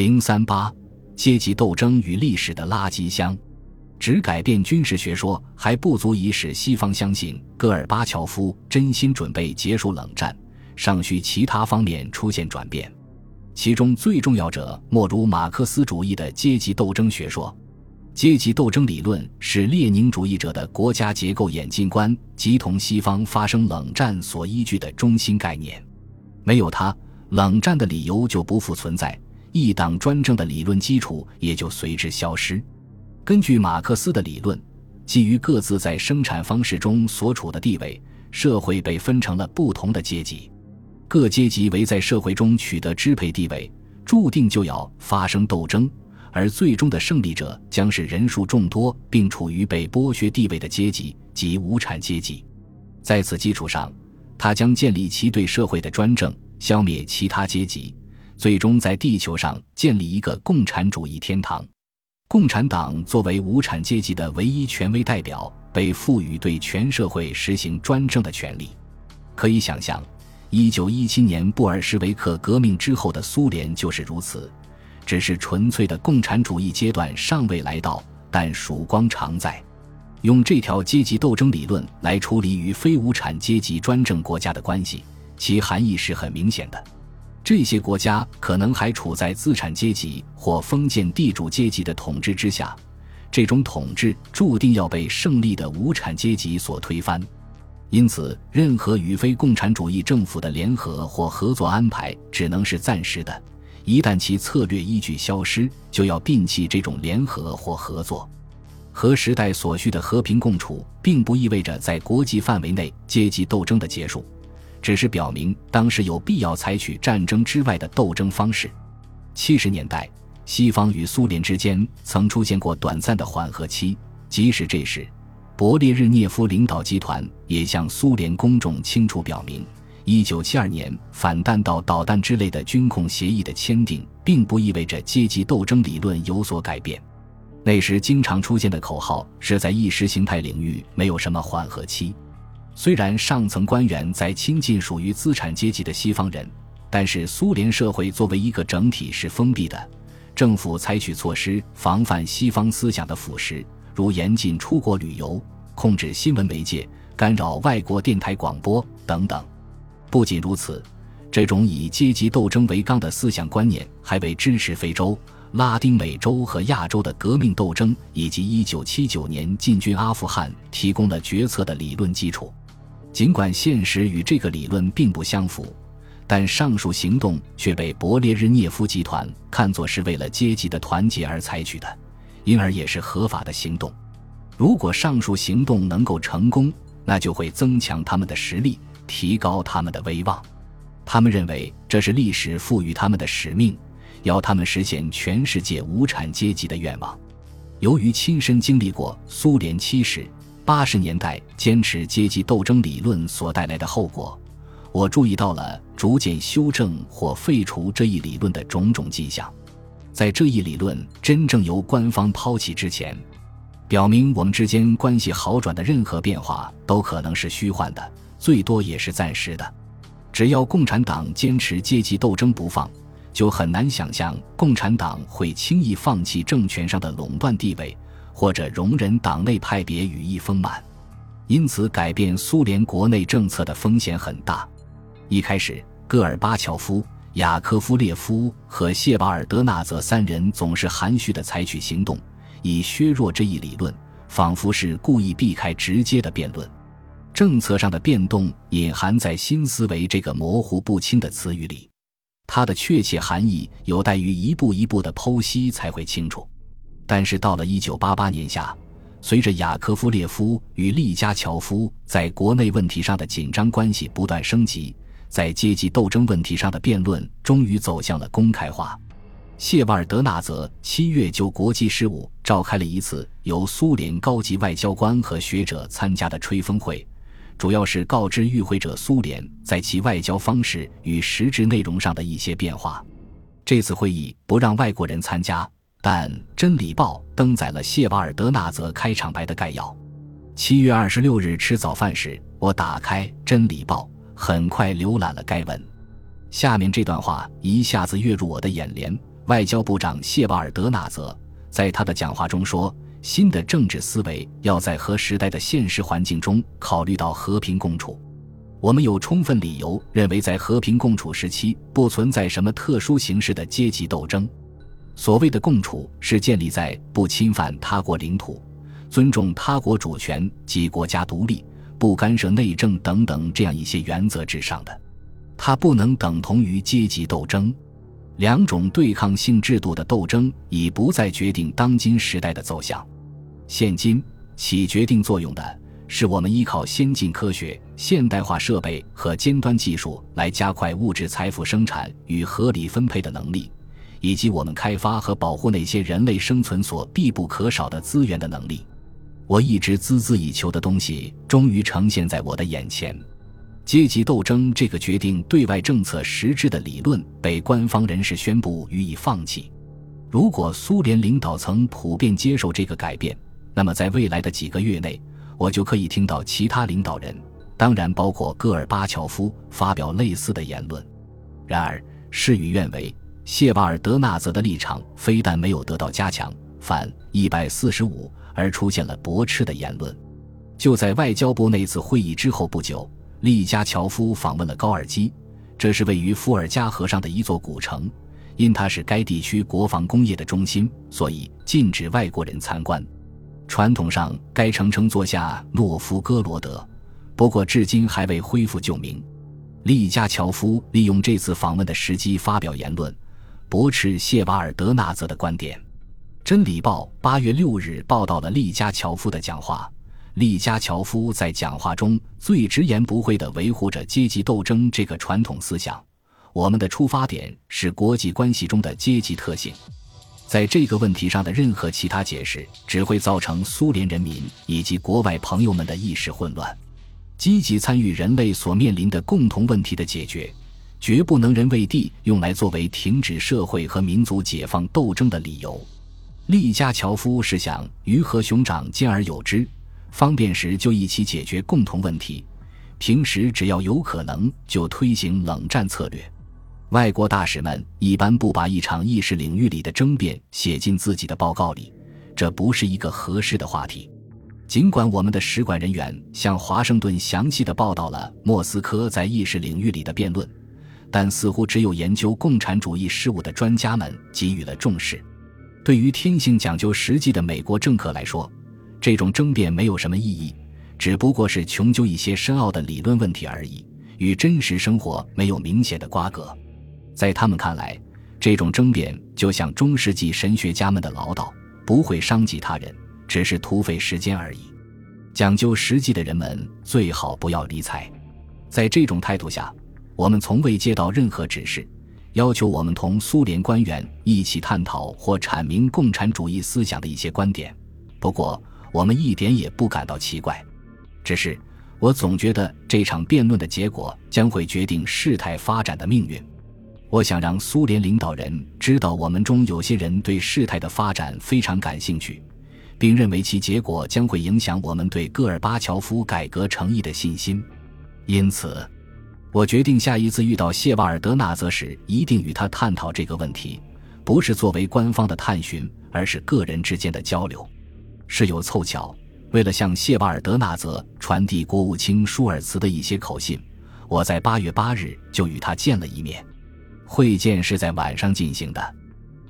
零三八，阶级斗争与历史的垃圾箱。只改变军事学说还不足以使西方相信戈尔巴乔夫真心准备结束冷战，尚需其他方面出现转变。其中最重要者莫如马克思主义的阶级斗争学说。阶级斗争理论是列宁主义者的国家结构演进观及同西方发生冷战所依据的中心概念。没有它，冷战的理由就不复存在，一党专政的理论基础也就随之消失。根据马克思的理论，基于各自在生产方式中所处的地位，社会被分成了不同的阶级，各阶级为在社会中取得支配地位，注定就要发生斗争。而最终的胜利者将是人数众多并处于被剥削地位的阶级及无产阶级。在此基础上，他将建立其对社会的专政，消灭其他阶级，最终在地球上建立一个共产主义天堂。共产党作为无产阶级的唯一权威代表，被赋予对全社会实行专政的权利。可以想象，一九一七年布尔什维克革命之后的苏联就是如此。只是纯粹的共产主义阶段尚未来到，但曙光常在。用这条阶级斗争理论来处理与非无产阶级专政国家的关系，其含义是很明显的。这些国家可能还处在资产阶级或封建地主阶级的统治之下，这种统治注定要被胜利的无产阶级所推翻。因此，任何与非共产主义政府的联合或合作安排只能是暂时的。一旦其策略依据消失，就要摒弃这种联合或合作。和时代所需的和平共处，并不意味着在国际范围内阶级斗争的结束，只是表明当时有必要采取战争之外的斗争方式。七十年代，西方与苏联之间曾出现过短暂的缓和期，即使这时，勃列日涅夫领导集团也向苏联公众清楚表明。一九七二年反弹道导弹之类的军控协议的签订，并不意味着阶级斗争理论有所改变。那时经常出现的口号是在意识形态领域没有什么缓和期。虽然上层官员在亲近属于资产阶级的西方人，但是苏联社会作为一个整体是封闭的。政府采取措施防范西方思想的腐蚀，如严禁出国旅游、控制新闻媒介、干扰外国电台广播等等。不仅如此，这种以阶级斗争为纲的思想观念，还为支持非洲、拉丁美洲和亚洲的革命斗争以及1979年进军阿富汗提供了决策的理论基础。尽管现实与这个理论并不相符，但上述行动却被勃列日涅夫集团看作是为了阶级的团结而采取的，因而也是合法的行动。如果上述行动能够成功，那就会增强他们的实力。提高他们的威望，他们认为这是历史赋予他们的使命，要他们实现全世界无产阶级的愿望。由于亲身经历过苏联七十、八十年代坚持阶级斗争理论所带来的后果，我注意到了逐渐修正或废除这一理论的种种迹象。在这一理论真正由官方抛弃之前，表明我们之间关系好转的任何变化都可能是虚幻的。最多也是暂时的。只要共产党坚持阶级斗争不放，就很难想象共产党会轻易放弃政权上的垄断地位，或者容忍党内派别羽翼丰满。因此，改变苏联国内政策的风险很大。一开始，戈尔巴乔夫、雅科夫列夫和谢瓦尔德纳泽三人总是含蓄地采取行动，以削弱这一理论，仿佛是故意避开直接的辩论。政策上的变动隐含在新思维这个模糊不清的词语里，它的确切含义有待于一步一步的剖析才会清楚。但是到了一九八八年夏，随着雅科夫列夫与利加乔夫在国内问题上的紧张关系不断升级，在阶级斗争问题上的辩论终于走向了公开化。谢瓦尔德纳泽七月就国际事务召开了一次由苏联高级外交官和学者参加的吹风会。主要是告知与会者苏联在其外交方式与实质内容上的一些变化。这次会议不让外国人参加，但《真理报》登载了谢瓦尔德纳泽开场白的概要。七月二十六日吃早饭时，我打开《真理报》，很快浏览了该文。下面这段话一下子跃入我的眼帘：外交部长谢瓦尔德纳泽在他的讲话中说：“新的政治思维要在和时代的现实环境中考虑到和平共处。我们有充分理由认为，在和平共处时期不存在什么特殊形式的阶级斗争。所谓的共处是建立在不侵犯他国领土、尊重他国主权及国家独立、不干涉内政等等这样一些原则之上的。它不能等同于阶级斗争。”两种对抗性制度的斗争已不再决定当今时代的走向。现今起决定作用的是我们依靠先进科学、现代化设备和尖端技术来加快物质财富生产与合理分配的能力，以及我们开发和保护那些人类生存所必不可少的资源的能力。我一直孜孜以求的东西终于呈现在我的眼前。阶级斗争这个决定对外政策实质的理论被官方人士宣布予以放弃。如果苏联领导层普遍接受这个改变，那么在未来的几个月内，我就可以听到其他领导人，当然包括戈尔巴乔夫，发表类似的言论。然而，事与愿违，谢瓦尔德纳泽的立场非但没有得到加强，反一百四十五而出现了驳斥的言论。就在外交部那次会议之后不久。利加乔夫访问了高尔基，这是位于伏尔加河上的一座古城，因它是该地区国防工业的中心，所以禁止外国人参观。传统上，该城称作下诺夫哥罗德，不过至今还未恢复旧名。利加乔夫利用这次访问的时机发表言论，驳斥谢瓦尔德纳泽的观点。《真理报》八月六日报道了利加乔夫的讲话。利加乔夫在讲话中最直言不讳地维护着阶级斗争这个传统思想。我们的出发点是国际关系中的阶级特性，在这个问题上的任何其他解释只会造成苏联人民以及国外朋友们的意识混乱。积极参与人类所面临的共同问题的解决，绝不能人为地用来作为停止社会和民族解放斗争的理由。利加乔夫是想鱼和熊掌兼而有之。方便时就一起解决共同问题，平时只要有可能就推行冷战策略。外国大使们一般不把一场意识领域里的争辩写进自己的报告里，这不是一个合适的话题。尽管我们的使馆人员向华盛顿详细的报道了莫斯科在意识领域里的辩论，但似乎只有研究共产主义事务的专家们给予了重视。对于天性讲究实际的美国政客来说，这种争辩没有什么意义，只不过是穷究一些深奥的理论问题而已，与真实生活没有明显的瓜葛。在他们看来，这种争辩就像中世纪神学家们的唠叨，不会伤及他人，只是徒费时间而已。讲究实际的人们最好不要理睬。在这种态度下，我们从未接到任何指示，要求我们同苏联官员一起探讨或阐明共产主义思想的一些观点。不过，我们一点也不感到奇怪，只是我总觉得这场辩论的结果将会决定事态发展的命运。我想让苏联领导人知道，我们中有些人对事态的发展非常感兴趣，并认为其结果将会影响我们对戈尔巴乔夫改革诚意的信心。因此，我决定下一次遇到谢瓦尔德纳泽时，一定与他探讨这个问题，不是作为官方的探寻，而是个人之间的交流。事有凑巧，为了向谢瓦尔德纳泽传递国务卿舒尔茨的一些口信，我在八月八日就与他见了一面。会见是在晚上进行的。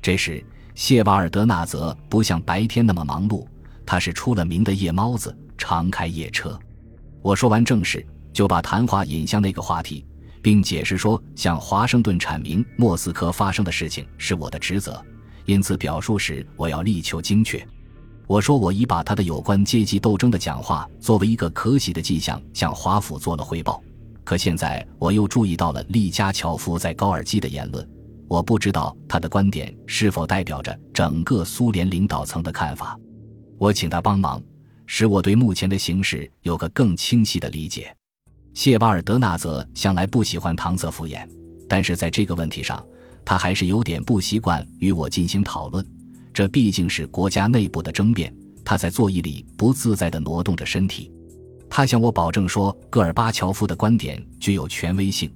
这时，谢瓦尔德纳泽不像白天那么忙碌，他是出了名的夜猫子，常开夜车。我说完正事，就把谈话引向那个话题，并解释说，向华盛顿阐明莫斯科发生的事情是我的职责，因此表述时我要力求精确。我说，我已把他的有关阶级斗争的讲话作为一个可喜的迹象向华府做了汇报。可现在我又注意到了利加乔夫在高尔基的言论，我不知道他的观点是否代表着整个苏联领导层的看法。我请他帮忙，使我对目前的形势有个更清晰的理解。谢瓦尔德纳泽向来不喜欢搪塞敷衍，但是在这个问题上，他还是有点不习惯与我进行讨论。这毕竟是国家内部的争辩，他在座椅里不自在地挪动着身体。他向我保证说，戈尔巴乔夫的观点具有权威性，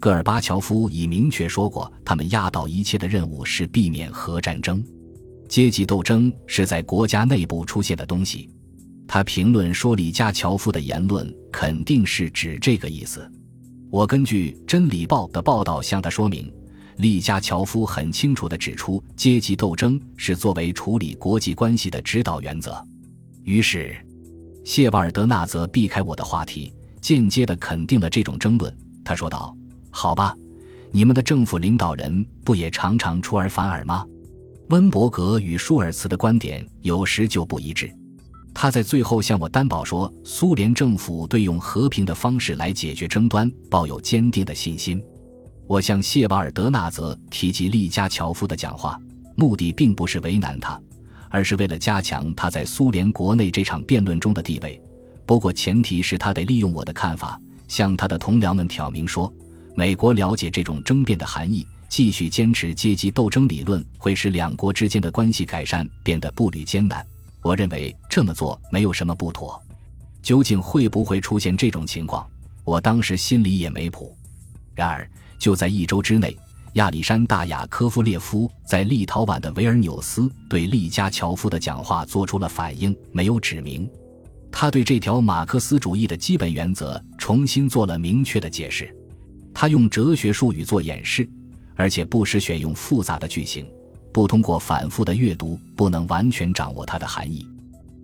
戈尔巴乔夫已明确说过，他们压倒一切的任务是避免核战争。阶级斗争是在国家内部出现的东西。他评论说，李加乔夫的言论肯定是指这个意思。我根据《真理报》的报道向他说明，利加乔夫很清楚地指出，阶级斗争是作为处理国际关系的指导原则。于是，谢瓦尔德纳则避开我的话题，间接地肯定了这种争论。他说道：“好吧，你们的政府领导人不也常常出尔反尔吗？温伯格与舒尔茨的观点有时就不一致。”他在最后向我担保说，苏联政府对用和平的方式来解决争端抱有坚定的信心。我向谢瓦尔德纳泽提及利加乔夫的讲话，目的并不是为难他，而是为了加强他在苏联国内这场辩论中的地位。不过，前提是他得利用我的看法，向他的同僚们挑明说，美国了解这种争辩的含义，继续坚持阶级斗争理论会使两国之间的关系改善变得步履艰难。我认为这么做没有什么不妥，究竟会不会出现这种情况，我当时心里也没谱。然而，就在一周之内，亚历山大·雅科夫列夫在立陶宛的维尔纽斯对利加乔夫的讲话做出了反应，没有指明。他对这条马克思主义的基本原则重新做了明确的解释。他用哲学术语做演示，而且不时选用复杂的句型。不通过反复的阅读，不能完全掌握它的含义，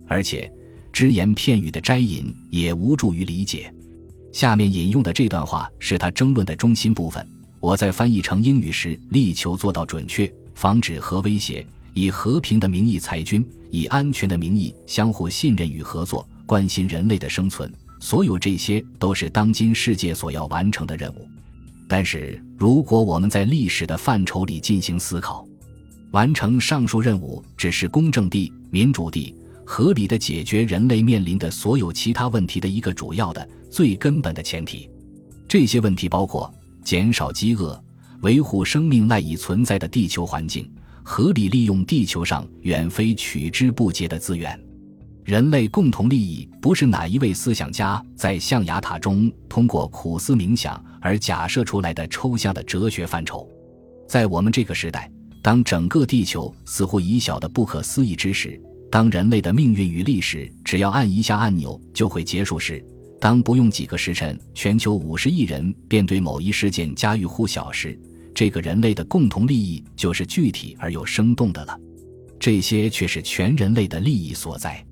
而且只言片语的摘引也无助于理解。下面引用的这段话是他争论的中心部分。我在翻译成英语时，力求做到准确，防止核威胁，以和平的名义裁军，以安全的名义相互信任与合作，关心人类的生存。所有这些都是当今世界所要完成的任务。但是，如果我们在历史的范畴里进行思考，完成上述任务只是公正地、民主地、合理的解决人类面临的所有其他问题的一个主要的、最根本的前提。这些问题包括减少饥饿、维护生命赖以存在的地球环境、合理利用地球上远非取之不竭的资源。人类共同利益不是哪一位思想家在象牙塔中通过苦思冥想而假设出来的抽象的哲学范畴。在我们这个时代。当整个地球似乎已小的不可思议之时，当人类的命运与历史只要按一下按钮就会结束时，当不用几个时辰，全球五十亿人便对某一事件家喻户晓时，这个人类的共同利益就是具体而又生动的了。这些却是全人类的利益所在，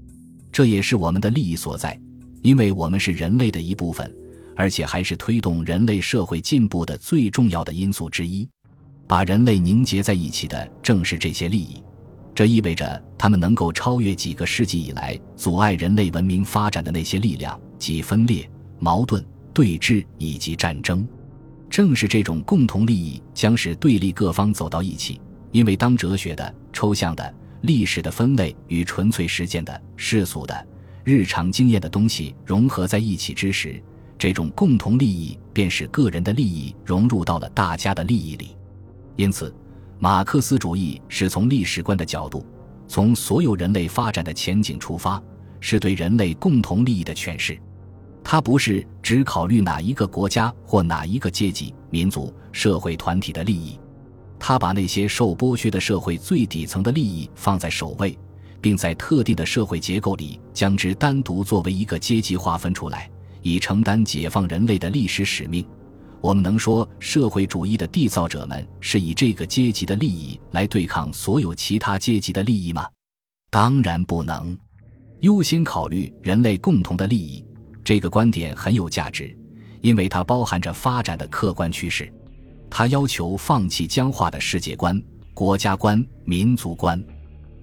这也是我们的利益所在，因为我们是人类的一部分，而且还是推动人类社会进步的最重要的因素之一。把人类凝结在一起的正是这些利益，这意味着他们能够超越几个世纪以来阻碍人类文明发展的那些力量，即分裂、矛盾、对峙以及战争。正是这种共同利益将使对立各方走到一起。因为当哲学的、抽象的、历史的分类与纯粹实践的、世俗的、日常经验的东西融合在一起之时，这种共同利益便使个人的利益融入到了大家的利益里。因此，马克思主义是从历史观的角度，从所有人类发展的前景出发，是对人类共同利益的诠释。它不是只考虑哪一个国家或哪一个阶级、民族、社会团体的利益，它把那些受剥削的社会最底层的利益放在首位，并在特定的社会结构里将之单独作为一个阶级划分出来，以承担解放人类的历史使命。我们能说社会主义的缔造者们是以这个阶级的利益来对抗所有其他阶级的利益吗？当然不能。优先考虑人类共同的利益，这个观点很有价值，因为它包含着发展的客观趋势。它要求放弃僵化的世界观、国家观、民族观。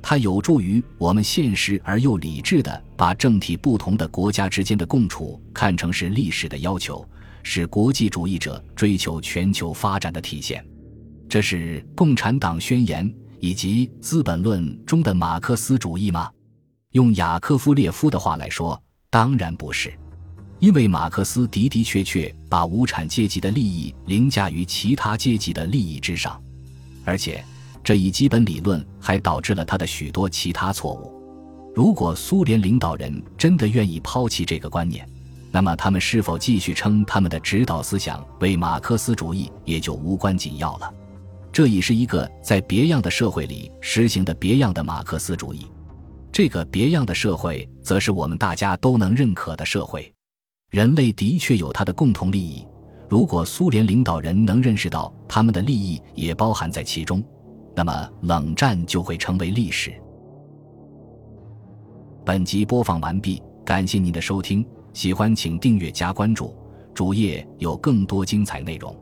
它有助于我们现实而又理智地把政体不同的国家之间的共处看成是历史的要求。是国际主义者追求全球发展的体现，这是《共产党宣言》以及《资本论》中的马克思主义吗？用雅科夫列夫的话来说，当然不是，因为马克思的的确确把无产阶级的利益凌驾于其他阶级的利益之上，而且这一基本理论还导致了他的许多其他错误。如果苏联领导人真的愿意抛弃这个观念，那么他们是否继续称他们的指导思想为马克思主义，也就无关紧要了。这已是一个在别样的社会里实行的别样的马克思主义。这个别样的社会，则是我们大家都能认可的社会。人类的确有他的共同利益。如果苏联领导人能认识到他们的利益也包含在其中，那么冷战就会成为历史。本集播放完毕，感谢您的收听，喜欢请订阅加关注，主页有更多精彩内容。